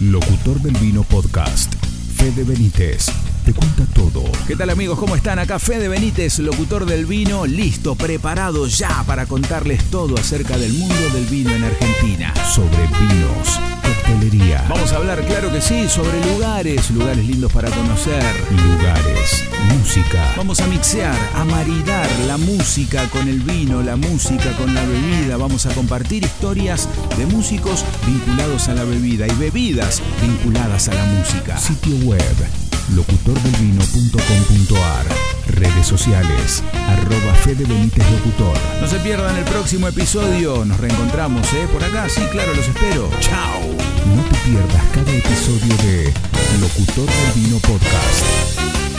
Locutor del Vino Podcast. Fede Benítez te cuenta todo. ¿Qué tal amigos? ¿Cómo están? Acá Fede Benítez, locutor del vino, listo, preparado ya para contarles todo acerca del mundo del vino en Argentina. Sobre vinos, coctelería, Vamos a hablar, claro que sí, sobre lugares, lugares lindos para conocer. lugares, música, Vamos a mixear, a maridar la música con el vino, la música con la bebida. Vamos a compartir historias de músicos vinculados a la bebida y bebidas vinculadas a la música. sitio web, locutordelvino.com.ar, redes sociales, arroba Fede Benítez Locutor. No se pierdan el próximo episodio. Nos reencontramos, ¿eh? Por acá, sí, claro, los espero. ¡Chao! No te pierdas cada episodio de Locutor del Vino Podcast.